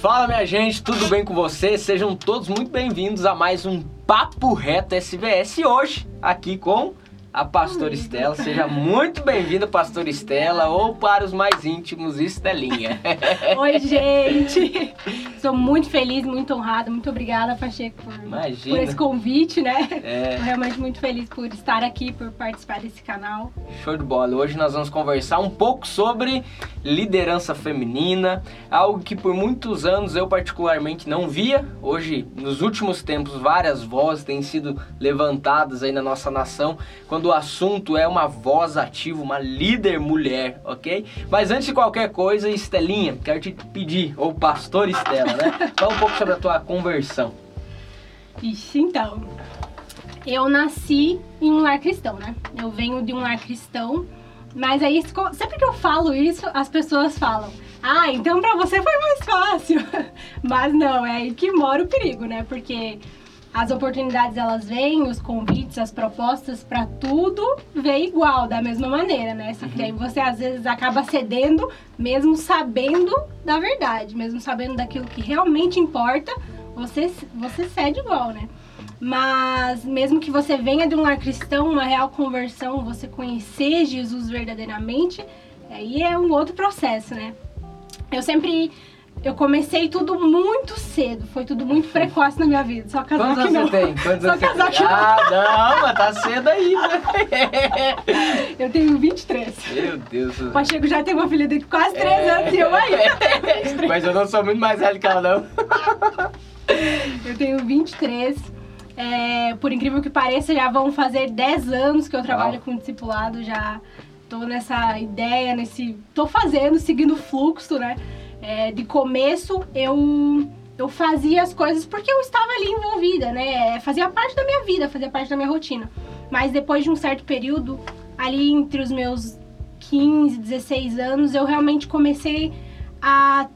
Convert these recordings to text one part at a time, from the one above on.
Fala minha gente, tudo bem com vocês? Sejam todos muito bem-vindos a mais um Papo Reto SVS hoje aqui com a Pastora Estela. Seja muito bem-vinda, Pastora Estela, ou para os mais íntimos, Estelinha. Oi, gente! Sou muito feliz, muito honrada. Muito obrigada, Pacheco, por, por esse convite, né? É. Tô realmente muito feliz por estar aqui, por participar desse canal. Show de bola. Hoje nós vamos conversar um pouco sobre liderança feminina, algo que por muitos anos eu particularmente não via. Hoje, nos últimos tempos, várias vozes têm sido levantadas aí na nossa nação quando o assunto é uma voz ativa, uma líder mulher, ok? Mas antes de qualquer coisa, Estelinha, quero te pedir, ou Pastor Estela, né? Fala um pouco sobre a tua conversão. Ixi, então. Eu nasci em um lar cristão, né? Eu venho de um lar cristão, mas aí sempre que eu falo isso, as pessoas falam: "Ah, então pra você foi mais fácil". Mas não, é aí que mora o perigo, né? Porque as oportunidades elas vêm, os convites, as propostas para tudo vem igual, da mesma maneira, né? Só que aí você às vezes acaba cedendo, mesmo sabendo da verdade, mesmo sabendo daquilo que realmente importa, você, você cede igual, né? Mas mesmo que você venha de um lar cristão, uma real conversão, você conhecer Jesus verdadeiramente, aí é um outro processo, né? Eu sempre eu comecei tudo muito cedo, foi tudo muito precoce na minha vida. Só casar Quantos que não. você tem? Quantos Só anos você casar que não. Ah, não, mas tá cedo aí, né? Eu tenho 23. Meu Deus. O Pacheco já tem uma filha de quase 3 anos e eu ainda tenho 23. Mas eu não sou muito mais velho que ela, não. Eu tenho 23. É, por incrível que pareça, já vão fazer 10 anos que eu trabalho Uau. com discipulado. Já tô nessa ideia, nesse. tô fazendo, seguindo o fluxo, né? É, de começo eu. Eu fazia as coisas porque eu estava ali envolvida, né? Fazia parte da minha vida, fazia parte da minha rotina. Mas depois de um certo período, ali entre os meus 15, 16 anos, eu realmente comecei a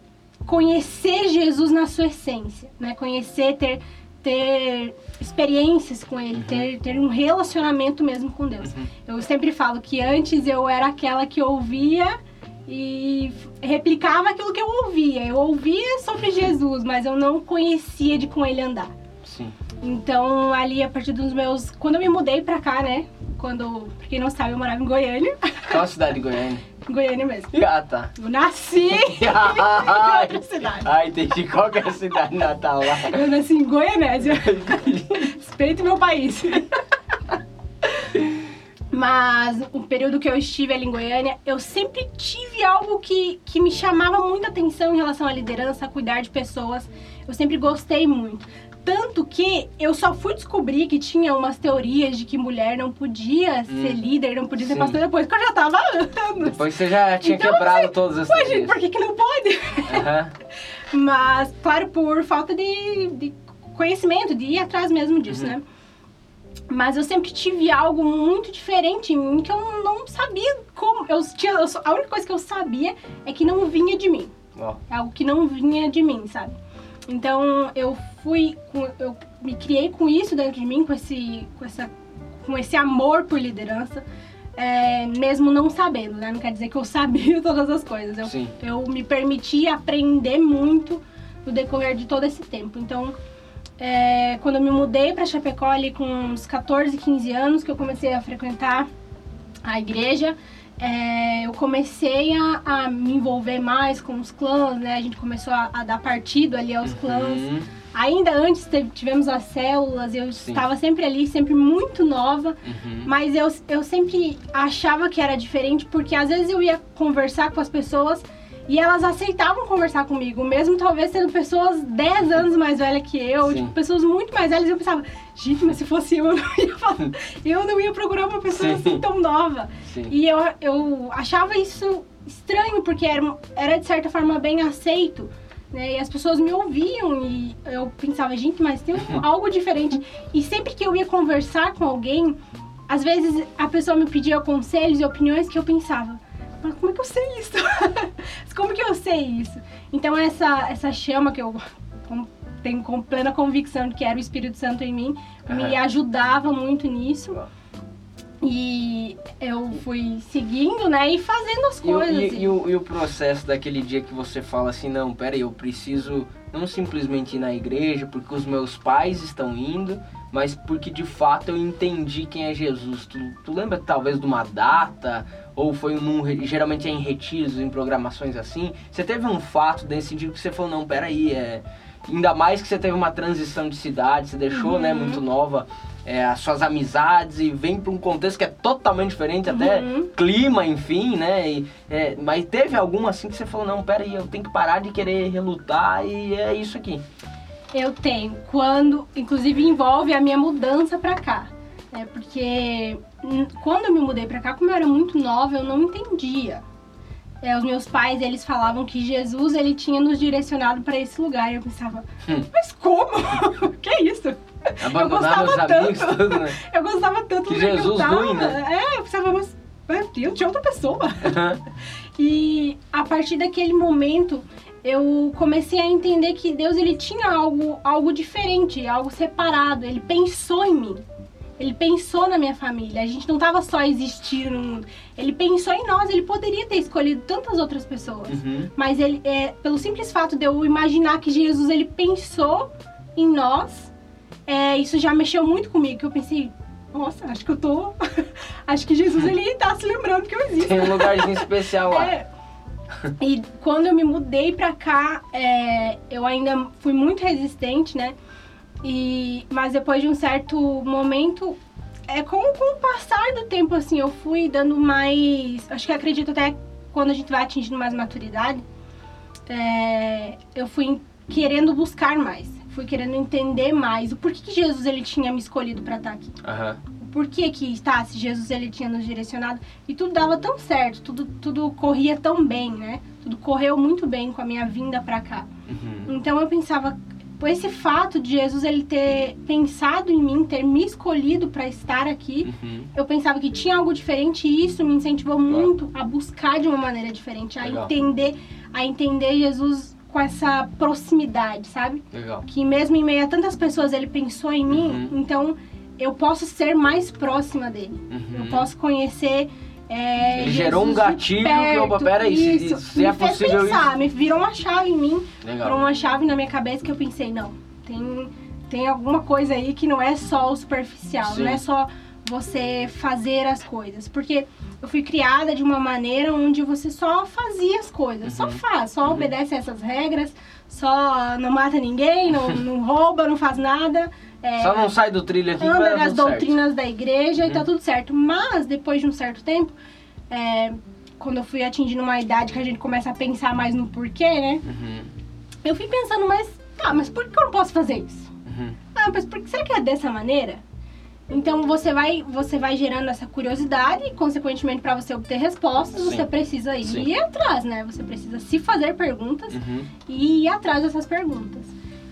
conhecer Jesus na sua essência, né? Conhecer, ter, ter experiências com Ele, ter, ter um relacionamento mesmo com Deus. Eu sempre falo que antes eu era aquela que ouvia e replicava aquilo que eu ouvia. Eu ouvia sobre Jesus, mas eu não conhecia de com Ele andar. Sim. Então, ali, a partir dos meus... Quando eu me mudei pra cá, né? Quando, pra quem não sabe, eu morava em Goiânia. Qual a cidade de Goiânia? Goiânia mesmo. Ah, tá. Eu nasci em outra cidade. ai, entendi. Qual que é a cidade natal lá? Eu nasci em Goianésia. Respeito meu país. Mas o período que eu estive ali em Goiânia, eu sempre tive algo que, que me chamava muita atenção em relação à liderança, a cuidar de pessoas. Eu sempre gostei muito. Tanto que eu só fui descobrir que tinha umas teorias de que mulher não podia ser líder, não podia ser Sim. pastor depois que eu já tava anos. Depois você já tinha Então, quebrado todas as gente, teorias. por que, que não pode? Aham. Mas, claro, por falta de, de conhecimento, de ir atrás mesmo disso, Uhum. né? Mas eu sempre tive algo muito diferente em mim que eu não sabia como. Eu tinha, eu a única coisa que eu sabia é que não vinha de mim. É algo que não vinha de mim, sabe? Então eu fui. eu me criei com isso dentro de mim, com esse, com essa, com esse amor por liderança. é, mesmo não sabendo, né? Não quer dizer que eu sabia todas as coisas. Eu Sim. eu me permiti aprender muito no decorrer de todo esse tempo. Então, é, quando eu me mudei para Chapecó ali com uns 14, 15 anos, que eu comecei a frequentar a igreja, é, eu comecei a, a me envolver mais com os clãs, né? A gente começou a, a dar partido ali aos clãs. Uhum. Ainda antes teve- tivemos as células, eu Sim. estava sempre ali, sempre muito nova. Uhum. Mas eu, eu sempre achava que era diferente porque às vezes eu ia conversar com as pessoas e elas aceitavam conversar comigo, mesmo talvez sendo pessoas 10 anos mais velhas que eu, Sim. tipo, pessoas muito mais velhas. Eu pensava, gente, mas se fosse eu, eu não ia, falar- eu não ia procurar uma pessoa Sim. assim tão nova. Sim. E eu, eu achava isso estranho, porque era, era de certa forma bem aceito. Né? E as pessoas me ouviam e eu pensava, gente, mas tem algo diferente. E sempre que eu ia conversar com alguém, às vezes a pessoa me pedia conselhos e opiniões que eu pensava, mas como é que eu sei isso? Sei isso? Então essa, essa chama que eu tenho com plena convicção de que era o Espírito Santo em mim, me Aham. ajudava muito nisso. E eu fui seguindo, né, e fazendo as E, coisas. e- assim. e o, e o processo daquele dia que você fala assim, não, peraí, eu preciso não simplesmente ir na igreja porque os meus pais estão indo, mas porque de fato eu entendi quem é Jesus. Tu, tu lembra talvez de uma data? Ou foi num, geralmente é em retiros, em programações assim? Você teve um fato desse sentido que você falou, não, peraí, é... Ainda mais que você teve uma transição de cidade, você deixou, né, Uhum. muito nova é, as suas amizades e vem para um contexto que é totalmente diferente, até Uhum. clima, enfim, né? E, é, mas teve alguma assim que você falou, não, pera aí, eu tenho que parar de querer relutar e é isso aqui. Eu tenho, quando, inclusive envolve a minha mudança pra cá. É porque quando eu me mudei pra cá, como eu era muito nova, eu não entendia. É, os meus pais, eles falavam que Jesus, ele tinha nos direcionado pra esse lugar. E eu pensava, Hum. mas como? que isso? Abandonar meus gostava tanto. tudo, né? Eu gostava tanto Que Jesus eu tava. ruim, né? É, eu pensava, mas, meu Deus, tinha outra pessoa. E a partir daquele momento eu comecei a entender que Deus ele tinha algo, algo diferente, algo separado. Ele pensou em mim. Ele pensou na minha família. A gente não estava só existindo no mundo. Ele pensou em nós. Ele poderia ter escolhido tantas outras pessoas. Uhum. Mas ele, é, pelo simples fato de eu imaginar que Jesus ele pensou em nós, é, isso já mexeu muito comigo. Que eu pensei, nossa, acho que eu tô, acho que Jesus ele tá se lembrando que eu existo. Tem um lugarzinho especial lá. É. E quando eu me mudei pra cá, é, eu ainda fui muito resistente, né? E, mas depois de um certo momento, é com, com o passar do tempo, assim, eu fui dando mais. Acho que acredito até quando a gente vai atingindo mais maturidade, é, eu fui querendo buscar mais. Fui querendo entender mais o porquê que Jesus ele tinha me escolhido pra estar aqui Aham. Por que que tá, se Jesus ele tinha nos direcionado e tudo dava tão certo, tudo, tudo corria tão bem, né? Tudo correu muito bem com a minha vinda pra cá. Uhum. Então eu pensava, por esse fato de Jesus ele ter pensado em mim, ter me escolhido pra estar aqui, Uhum. eu pensava que tinha algo diferente e isso me incentivou muito a buscar de uma maneira diferente, a Legal. entender, a entender Jesus com essa proximidade, sabe? Legal. que mesmo em meio a tantas pessoas ele pensou em mim, Uhum. então eu posso ser mais próxima dele. Uhum. Eu posso conhecer. É, Ele gerou um Jesus de gatilho que, opa, perto. peraí, se- isso. se me é fez possível pensar, me virou uma chave em mim, virou uma chave na minha cabeça que eu pensei, não, tem, tem alguma coisa aí que não é só o superficial, Sim. não é só você fazer as coisas. Porque eu fui criada de uma maneira onde você só fazia as coisas, só Uhum. faz, só obedece essas regras, só não mata ninguém, não, não rouba, não faz nada. É, Só não sai do trilho aqui anda nas tudo certo. doutrinas da igreja e tá Uhum. tudo certo. Mas depois de um certo tempo, é, quando eu fui atingindo uma idade que a gente começa a pensar mais no porquê, né? Uhum. Eu fui pensando, mas tá, mas por que eu não posso fazer isso? Uhum. Ah, mas por que será que é dessa maneira? Então você vai, você vai gerando essa curiosidade e, consequentemente, para você obter respostas, Sim. você precisa ir atrás, né? Você precisa se fazer perguntas Uhum. e ir atrás dessas perguntas.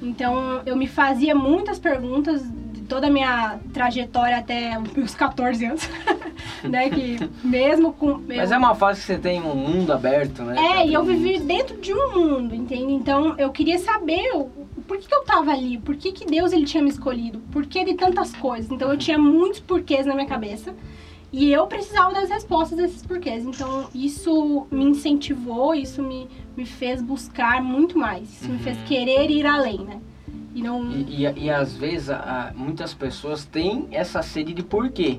Então eu me fazia muitas perguntas de toda a minha trajetória até os meus 14 anos, né? Que mesmo com. Mas eu- é uma fase que você tem um mundo aberto, né? é, e eu vivi dentro de um mundo, entende? Então eu queria saber o, por que, que eu tava ali, por que, que Deus ele tinha me escolhido, por que de tantas coisas. Então eu tinha muitos porquês na minha cabeça e eu precisava das respostas desses porquês. Então isso me incentivou, isso me, me fez buscar muito mais, isso me fez Uhum. querer ir além, né? E não. E, e, e às vezes a- muitas pessoas têm essa sede de porquê,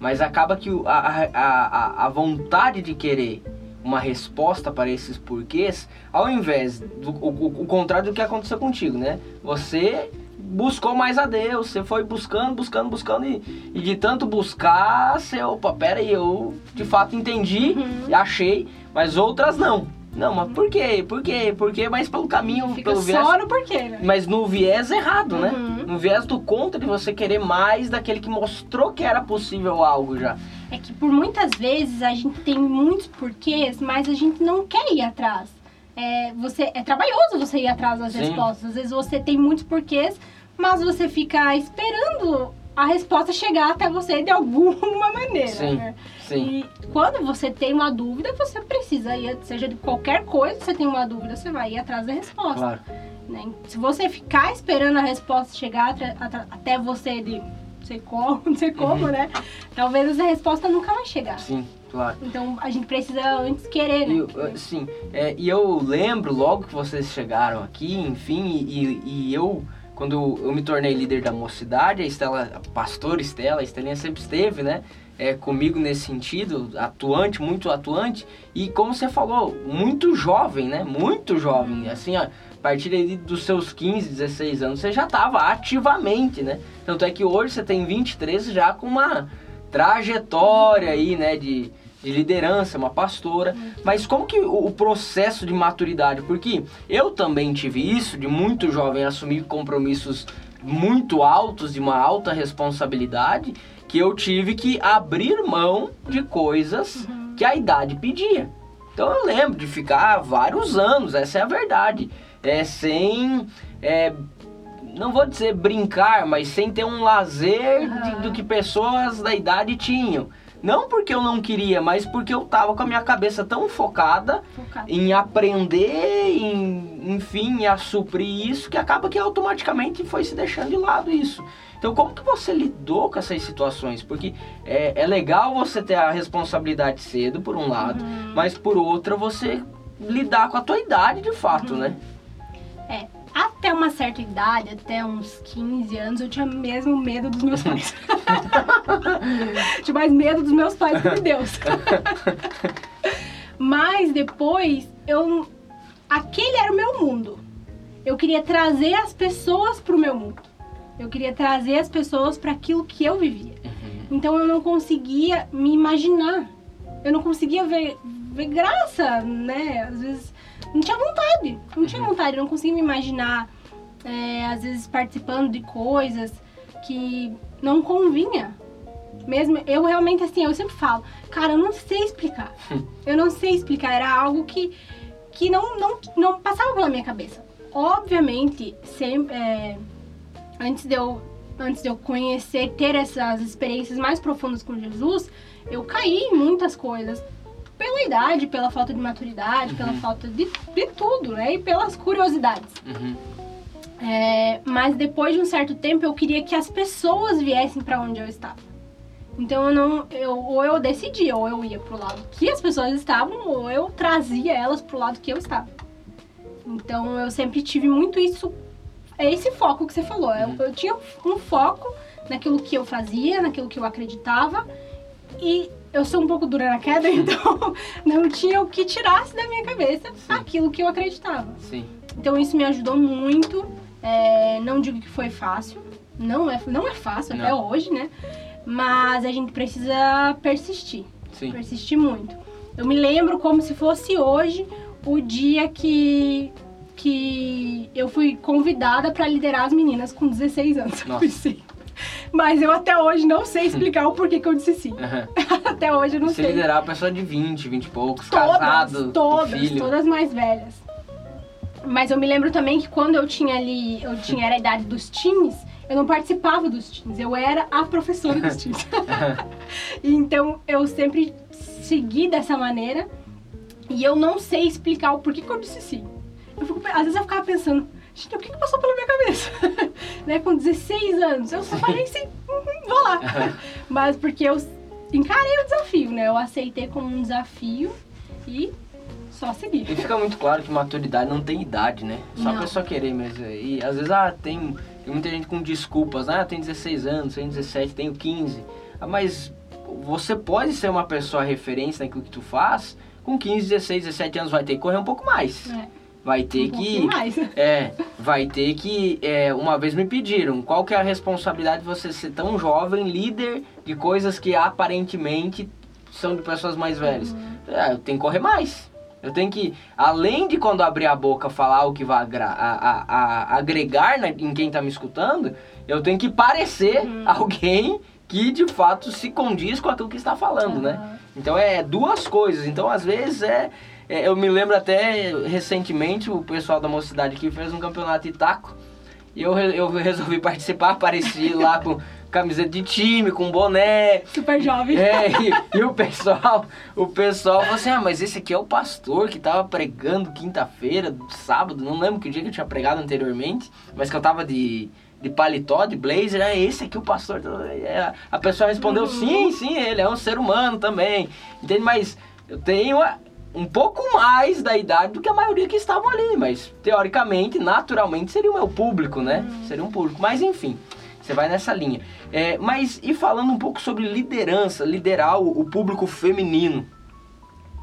mas acaba que a, a, a, vontade de querer uma resposta para esses porquês, ao invés do o- o contrário do que aconteceu contigo, né? Você buscou mais a Deus, você foi buscando, buscando, buscando e, e de tanto buscar, você, opa, pera aí, eu de fato entendi, Uhum. achei, mas outras não. Não, mas por quê? Por quê? Por quê? Mas pelo caminho, Fica pelo viés só no porquê, né? mas no viés errado, né? Uhum. No viés do contra de você querer mais daquele que mostrou que era possível algo já. É que por muitas vezes a gente tem muitos porquês, mas a gente não quer ir atrás. É, você, é trabalhoso você ir atrás das Sim. respostas. Às vezes você tem muitos porquês, mas você fica esperando a resposta chegar até você de alguma maneira. Sim. né? Sim. E quando você tem uma dúvida, você precisa ir, seja de qualquer coisa, você tem uma dúvida, você vai ir atrás da resposta. Claro. né? Se você ficar esperando a resposta chegar até você de não sei como, não sei como, né? Talvez essa resposta nunca vai chegar. Sim, claro. Então a gente precisa antes querer, né? E, sim, é, e eu lembro logo que vocês chegaram aqui, enfim, e, e eu, quando eu me tornei líder da mocidade, a Estela, a pastora Estela, a Estelinha sempre esteve, né, é, comigo nesse sentido, atuante, muito atuante, e como você falou, muito jovem, né, muito jovem, assim, ó, a partir dos seus 15, 16 anos, você já estava ativamente, né, tanto é que hoje você tem 23 já com uma trajetória aí, né, de, de liderança, uma pastora. Mas como que o, o processo de maturidade? Porque eu também tive isso, de muito jovem assumir compromissos muito altos, de uma alta responsabilidade, que eu tive que abrir mão de coisas que a idade pedia. Então eu lembro de ficar vários anos, essa é a verdade. É, sem. é, não vou dizer brincar, mas sem ter um lazer de- Aham. do que pessoas da idade tinham. Não porque eu não queria, mas porque eu tava com a minha cabeça tão focada Focado. em aprender, em, enfim, a suprir isso, que acaba que automaticamente foi se deixando de lado isso. Então, como que você lidou com essas situações? Porque é, é legal você ter a responsabilidade cedo, por um lado, Uhum. mas por outra, você lidar com a tua idade de fato, né? É, até uma certa idade, até uns 15 anos, eu tinha mesmo medo dos meus pais. tinha mais medo dos meus pais que de Deus. Mas depois, eu aquele era o meu mundo. Eu queria trazer as pessoas pro meu mundo. Eu queria trazer as pessoas para aquilo que eu vivia. Então eu não conseguia me imaginar. Eu não conseguia ver, ver graça, né? Às vezes não tinha vontade. Não tinha vontade. Eu não conseguia me imaginar, é, às vezes, participando de coisas que não convinha. Mesmo eu realmente assim, eu sempre falo, cara, eu não sei explicar. Eu não sei explicar. Era algo que, que não, não, não passava pela minha cabeça. Obviamente, sempre. é, antes de eu antes de eu conhecer, ter essas experiências mais profundas com Jesus, eu caí em muitas coisas. Pela idade, pela falta de maturidade, pela falta de, de tudo, né? E pelas curiosidades. Uhum. É, mas depois de um certo tempo, eu queria que as pessoas viessem pra onde eu estava. Então eu não, eu, ou eu decidia, ou eu ia pro lado que as pessoas estavam, ou eu trazia elas pro lado que eu estava. Então eu sempre tive muito isso, é esse foco que você falou. Eu, eu tinha um foco naquilo que eu fazia, naquilo que eu acreditava, e eu sou um pouco dura na queda, então não tinha o que tirasse da minha cabeça Sim. aquilo que eu acreditava. Sim. Então isso me ajudou muito. É, não digo que foi fácil, não é, não é fácil até Não. hoje, né? Mas a gente precisa persistir, Sim. persistir muito. Eu me lembro como se fosse hoje o dia que que eu fui convidada para liderar as meninas com 16 anos. Eu Nossa. pensei. Mas eu até hoje não sei explicar o porquê que eu disse sim. Uhum. Até hoje eu não Você sei. liderar a pessoa de 20, 20 e poucos, Todas, casado, todas, filho. todas mais velhas. Mas eu me lembro também que quando eu tinha ali, eu tinha era a idade dos teens, eu não participava dos teens, eu era a professora dos teens. então eu sempre segui dessa maneira e eu não sei explicar o porquê que eu disse sim. Eu fico, às vezes eu ficava pensando, gente, o que, que passou pela minha cabeça? né, com 16 anos, eu só falei assim, "Uhum, vou lá. Mas porque eu encarei o desafio, né? Eu aceitei como um desafio e só segui. E fica muito claro que maturidade não tem idade, né? Só a Não. pessoa querer mesmo. E às vezes, ah, tem, tem muita gente com desculpas. Ah, tenho 16 anos, tenho 17, tenho 15. Ah, mas você pode ser uma pessoa referência naquilo que tu faz. Com 15, 16, 17 anos vai ter que correr um pouco mais. É, Vai ter um que... mais. É, vai ter que. é, uma vez me pediram qual que é a responsabilidade de você ser tão jovem, líder de coisas que aparentemente são de pessoas mais velhas. É, eu tenho que correr mais. Eu tenho que, além de quando abrir a boca falar o que vai agra- a- a- a- agregar na- em quem tá me escutando, eu tenho que parecer alguém que de fato se condiz com aquilo que está falando, né? Aham. Então é duas coisas. Então às vezes é, é- eu me lembro até recentemente o pessoal da mocidade aqui fez um campeonato de taco e eu, eu resolvi participar, apareci lá com camiseta de time, com boné. Super jovem. É, e, e o pessoal, o pessoal falou assim: "Ah, mas esse aqui é o pastor que tava pregando quinta-feira, sábado, não lembro que dia que eu tinha pregado anteriormente, mas que eu tava de de paletó, de blazer, é esse aqui o pastor. É, a pessoa respondeu, Uhum. sim, sim, ele é um ser humano também. Entende? Mas eu tenho a- um pouco mais da idade do que a maioria que estavam ali, mas teoricamente, naturalmente, seria o meu público, né? Seria um público. Mas enfim, você vai nessa linha. É, mas e falando um pouco sobre liderança, liderar o, o público feminino,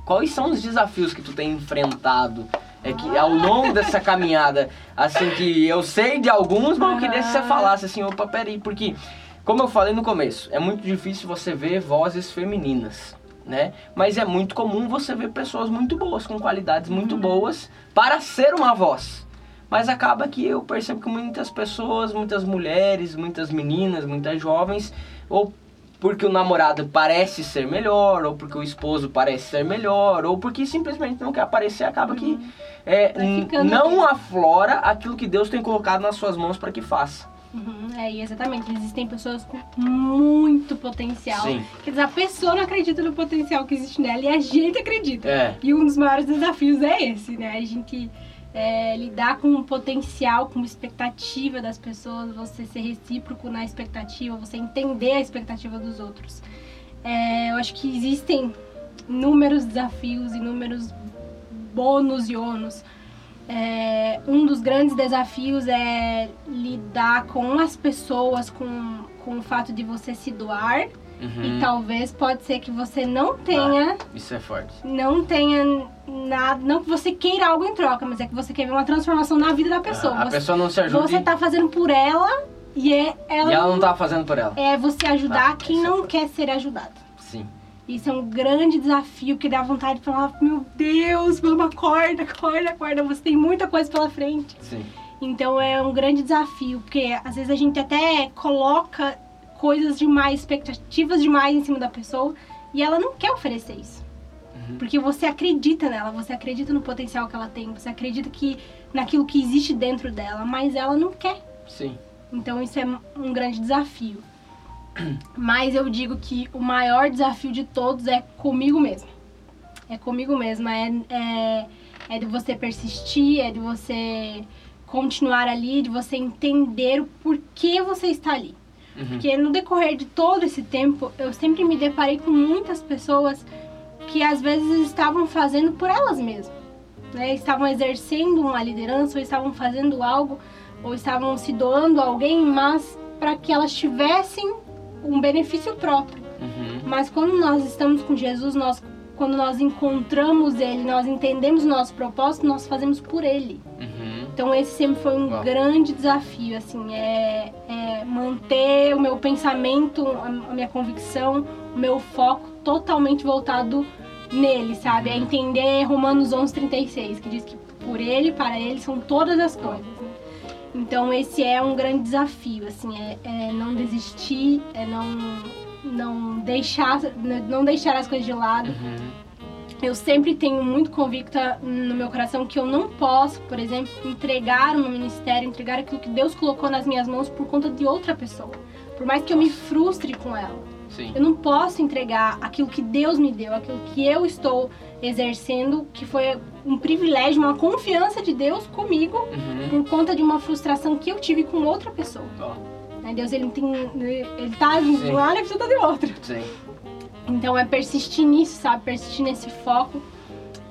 quais são os desafios que tu tem enfrentado? É que ao longo dessa caminhada, assim que eu sei de alguns, mas eu queria que você falasse assim, opa, peraí, porque, como eu falei no começo, é muito difícil você ver vozes femininas, né? Mas é muito comum você ver pessoas muito boas, com qualidades muito boas, para ser uma voz. Mas acaba que eu percebo que muitas pessoas, muitas mulheres, muitas meninas, muitas jovens, ou porque o namorado parece ser melhor, ou porque o esposo parece ser melhor, ou porque simplesmente não quer aparecer, acaba que é, Vai n- ficando não aflora aquilo que Deus tem colocado nas suas mãos para que faça. Uhum, é, exatamente. Existem pessoas com muito potencial. Sim. Quer dizer, a pessoa não acredita no potencial que existe nela e a gente acredita. É. E um dos maiores desafios é esse, né? A gente é, lidar com o potencial, com a expectativa das pessoas, você ser recíproco na expectativa, você entender a expectativa dos outros. É, eu acho que existem inúmeros desafios, inúmeros bônus e ônus. É, um dos grandes desafios é lidar com as pessoas, com, com o fato de você se doar. Uhum. E talvez pode ser que você não tenha Isso é forte. não tenha nada, não que você queira algo em troca, mas é que você quer ver uma transformação na vida da pessoa. a você, pessoa não se ajuda você e- tá fazendo por ela e é ela, e ela não tá fazendo por ela. é você ajudar Ah, quem é não forte. quer ser ajudado. Isso é um grande desafio que dá vontade de falar, meu Deus, vamos, acorda, acorda, acorda, você tem muita coisa pela frente. Sim. Então é um grande desafio, porque às vezes a gente até coloca coisas demais, expectativas demais em cima da pessoa e ela não quer oferecer isso. Uhum. Porque você acredita nela, você acredita no potencial que ela tem, você acredita que naquilo que existe dentro dela, mas ela não quer. Sim. Então isso é um grande desafio. Mas eu digo que o maior desafio de todos é comigo mesmo. É comigo mesma, é, é, é de você persistir, é de você continuar ali, de você entender o porquê você está ali. Uhum. Porque no decorrer de todo esse tempo, eu sempre me deparei com muitas pessoas que às vezes estavam fazendo por elas mesmas. Né? Estavam exercendo uma liderança, ou estavam fazendo algo, ou estavam se doando a alguém, mas para que elas tivessem um benefício próprio. Uhum. Mas quando nós estamos com Jesus, nós, quando nós encontramos Ele, nós entendemos o nosso propósito, nós fazemos por Ele. Uhum. Então esse sempre foi um Uau. grande desafio, assim, é, é manter o meu pensamento, a, minha convicção, o meu foco totalmente voltado nele, sabe? É Uhum. entender Romanos 11:36, que diz que por ele, para ele são todas as coisas. Né? Então esse é um grande desafio, assim, é, é não desistir, é não não deixar não deixar as coisas de lado, Uhum. eu sempre tenho muito convicta no meu coração que eu não posso, por exemplo, entregar o meu ministério, entregar aquilo que Deus colocou nas minhas mãos por conta de outra pessoa. Por mais que eu me frustre com ela. Sim. Eu não posso entregar aquilo que Deus me deu, aquilo que eu estou exercendo, que foi um privilégio, uma confiança de Deus comigo, Uhum. por conta de uma frustração que eu tive com outra pessoa. Né? Deus, ele tem. Ele tá de um lado e você tá de outro. Sim. Então é persistir nisso, sabe? Persistir nesse foco.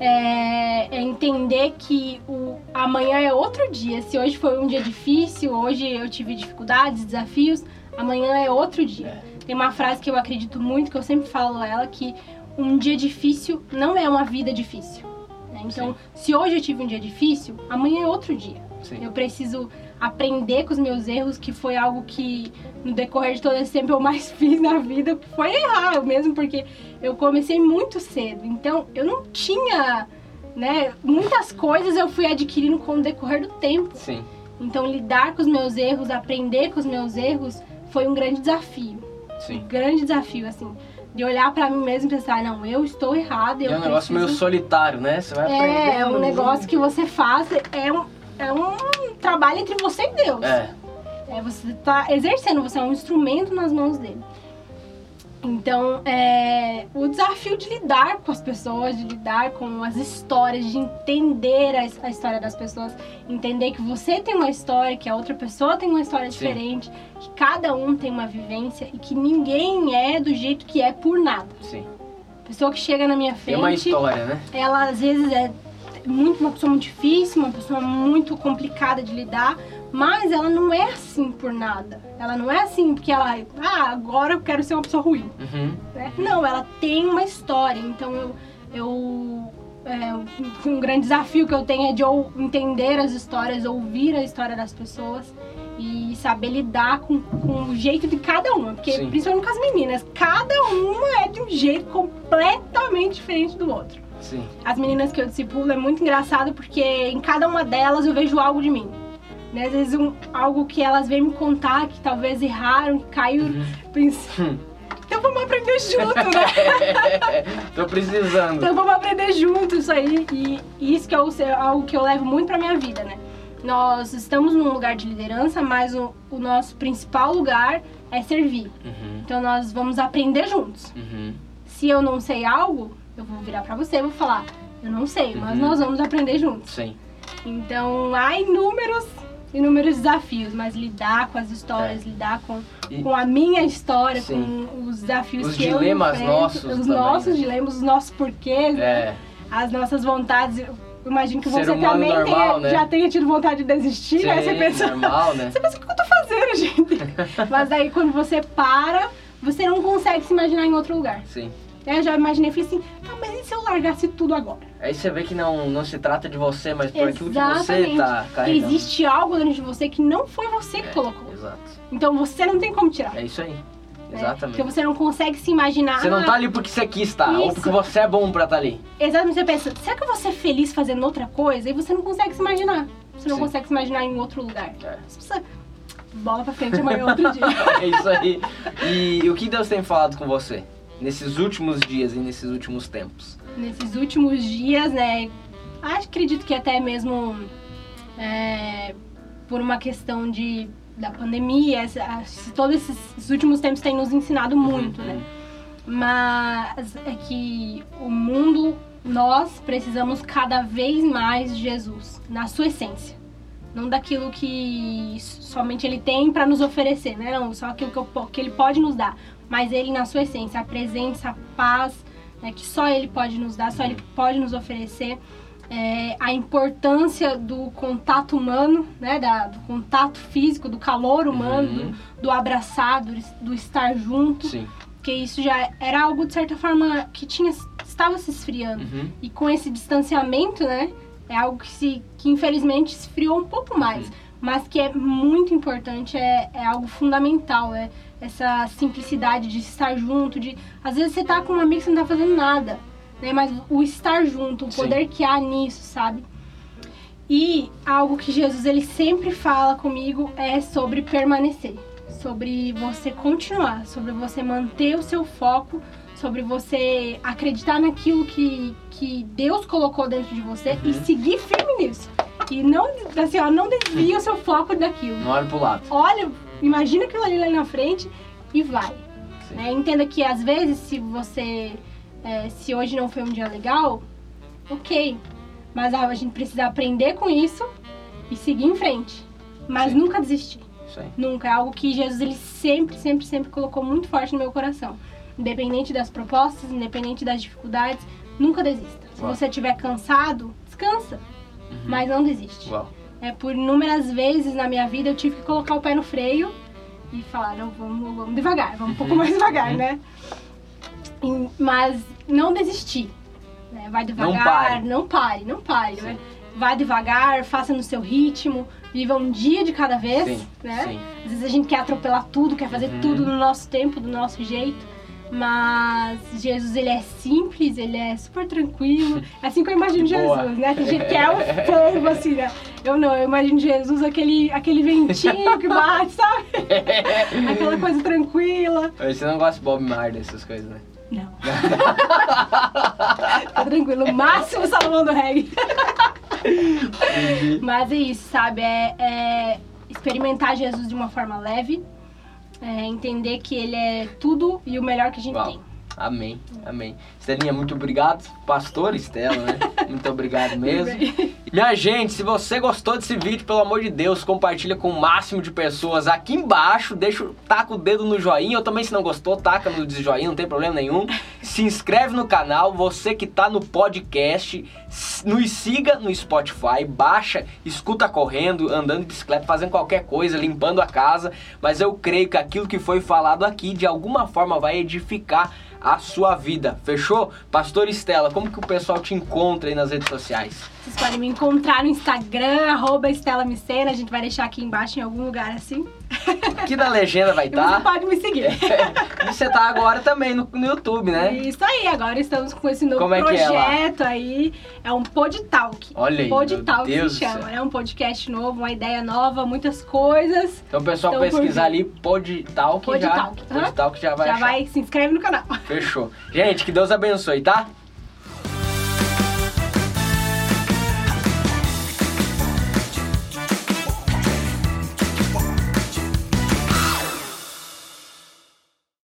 É, é entender que o amanhã é outro dia. Se hoje foi um dia difícil, hoje eu tive dificuldades, desafios, amanhã é outro dia. Tem uma frase que eu acredito muito, que eu sempre falo ela, que um dia difícil não é uma vida difícil. né? Então, se hoje eu tive um dia difícil, amanhã é outro dia. Sim. Eu preciso aprender com os meus erros, que foi algo que no decorrer de todo esse tempo eu mais fiz na vida, foi errar mesmo, porque eu comecei muito cedo. Então eu não tinha, né, muitas coisas eu fui adquirindo com o decorrer do tempo. Sim. Então lidar com os meus erros, aprender com os meus erros, foi um grande desafio. Sim. Um grande desafio, assim, de olhar pra mim mesmo e pensar, não, eu estou errado, eu é um negócio preciso... meio solitário, né? Você vai. É, é um negócio que você faz, é um, é um trabalho entre você e Deus. É. É, você tá exercendo, você é um instrumento nas mãos dele. Então, é, o desafio de lidar com as pessoas, de lidar com as histórias, de entender a, a história das pessoas, entender que você tem uma história, que a outra pessoa tem uma história Sim. diferente, que cada um tem uma vivência e que ninguém é do jeito que é por nada. Sim. A pessoa que chega na minha Tem frente, uma história, né? ela às vezes é muito uma pessoa muito difícil, uma pessoa muito complicada de lidar, mas ela não é assim por nada. Ela não é assim porque ela, ah, agora eu quero ser uma pessoa ruim. Uhum. né? Não, ela tem uma história. Então eu, eu é, um grande desafio que eu tenho é de eu entender as histórias, ouvir a história das pessoas e saber lidar com, com o jeito de cada uma. Porque, Sim. principalmente com as meninas, cada uma é de um jeito completamente diferente do outro. Sim. As meninas que eu discipulo é muito engraçado porque em cada uma delas eu vejo algo de mim. Né? Às vezes um, algo que elas vêm me contar, que talvez erraram, que caiu. Uhum. Pense, Hum. então vamos aprender junto, né? Tô precisando. Então vamos aprender junto isso aí. E, e isso que é o- é algo que eu levo muito pra minha vida, né? Nós estamos num lugar de liderança, mas o, o nosso principal lugar é servir. Uhum. Então nós vamos aprender juntos. Uhum. Se eu não sei algo, eu vou virar pra você e vou falar, eu não sei, mas Uhum. nós vamos aprender juntos. Sim. Então há inúmeros, inúmeros desafios, mas lidar com as histórias, lidar com, É. E- com a minha história, Sim. com os desafios Os que eu dilemas enfrento, nossos os também, nossos né? dilemas, os nossos porquês, né? É. as nossas vontades. Eu imagino que Ser você também normal, tenha, né? já tenha tido vontade de desistir, né? Você Sim, pensa, normal, né? você pensa, o que eu tô fazendo, gente? Mas daí quando você para, você não consegue se imaginar em outro lugar. Sim. Eu já imaginei, falei assim, ah, mas e se eu largasse tudo agora? Aí você vê que não, não se trata de você, mas por aquilo que você tá carregando. Existe algo dentro de você que não foi você que É, colocou. Exato. Então você não tem como tirar. É isso aí. né? Exatamente. Porque você não consegue se imaginar. Você não tá ali porque você quis estar, ou Isso. porque você é bom pra estar ali. Exatamente, você pensa, será que eu vou ser feliz fazendo outra coisa? E você não consegue se imaginar. Você não Sim. consegue se imaginar em outro lugar. É. Você precisa... Bola pra frente amanhã, outro dia. É isso aí. E, o que Deus tem falado com você? Nesses últimos dias e nesses últimos tempos. Nesses últimos dias, né? Acho, acredito que até mesmo é, por uma questão de, da pandemia, essa- todos esses, últimos tempos têm nos ensinado muito, Uhum. né? Mas é que o mundo, nós precisamos cada vez mais de Jesus, na sua essência. Não daquilo que somente ele tem para nos oferecer, né? Não, só aquilo que, eu que ele pode nos dar. Mas ele na sua essência, a presença, a paz, né, que só ele pode nos dar, só ele pode nos oferecer. É, a importância do contato humano, né? Da, do contato físico, do calor humano, Uhum. do, do abraçar, do, do estar junto Sim. porque isso já era algo de certa forma que tinha estava se esfriando Uhum. e com esse distanciamento né é algo que se que infelizmente esfriou um pouco mais Uhum. mas que é muito importante é, é algo fundamental é essa simplicidade de estar junto de às vezes você tá com um amigo que você não tá fazendo nada né mas o estar junto o Sim. poder que há nisso sabe e algo que Jesus ele sempre fala comigo é sobre permanecer, sobre você continuar, sobre você manter o seu foco, sobre você acreditar naquilo que, que Deus colocou dentro de você e Uhum. seguir firme nisso. E não, assim, ó, não desvia o seu foco daquilo. Não olha pro lado. Olha, imagina aquilo ali lá na frente e vai. Sim. né? Entenda que às vezes se você é, se hoje não foi um dia legal, ok. Mas a gente precisa aprender com isso e seguir em frente. Mas Sim. nunca desistir. Aí. Nunca. É algo que Jesus ele sempre, sempre, sempre colocou muito forte no meu coração. Independente das propostas, independente das dificuldades, nunca desista. Se Uau. você estiver cansado, descansa. Uhum. Mas não desiste. Uau. É, por inúmeras vezes na minha vida eu tive que colocar o pé no freio e falar, não, vamos, vamos devagar, vamos um pouco Uhum. mais devagar, Uhum. né? E- mas não desistir. né? Vai devagar, pare. não pare, não pare. Né? Vai devagar, faça no seu ritmo, viva um dia de cada vez, Sim. né? Sim. Às vezes a gente quer atropelar tudo, quer fazer Uhum. tudo no nosso tempo, do nosso jeito. Mas Jesus, ele é simples, ele é super tranquilo. Assim que eu imagino Boa. Jesus, né? Tem gente que é o fogo, assim, né? Eu não, eu imagino Jesus, aquele, aquele ventinho que bate, sabe? Aquela coisa tranquila. Você não gosta de Bob Marley, essas coisas, né? Não. tá tranquilo. O máximo Salomão do reggae. Mas é isso, sabe? É, é experimentar Jesus de uma forma leve. É, entender que ele é tudo e o melhor que a gente Uau. tem. Amém, amém. Estelinha, muito obrigado. Pastor Estela, né? Muito obrigado mesmo. Minha gente, se você gostou desse vídeo, pelo amor de Deus, compartilha com o máximo de pessoas aqui embaixo. Deixa, taca o dedo no joinha. Eu também, se não gostou, taca no joinha, não tem problema nenhum. Se inscreve no canal. Você que tá no podcast, nos siga no Spotify, baixa, escuta correndo, andando de bicicleta, fazendo qualquer coisa, limpando a casa. Mas eu creio que aquilo que foi falado aqui, de alguma forma, vai edificar a sua vida. Fechou? Pastor Estela, como que o pessoal te encontra aí nas redes sociais? Vocês podem me encontrar no Instagram, arroba Estela. A gente vai deixar aqui embaixo em algum lugar assim. Aqui na legenda vai E você estar. pode me seguir. E você tá agora também no, no YouTube, né? Isso aí, agora estamos com esse novo é que é projeto aí. É um Podtalk. Olha aí, Pod meu Talk Deus se chama, céu. né? Um podcast novo, uma ideia nova, muitas coisas. Então o pessoal Então, pesquisar ali Podtalk já. Podtalk, aham. Podtalk já vai Já achar. vai, se inscreve no canal. Fechou. Gente, que Deus abençoe, tá?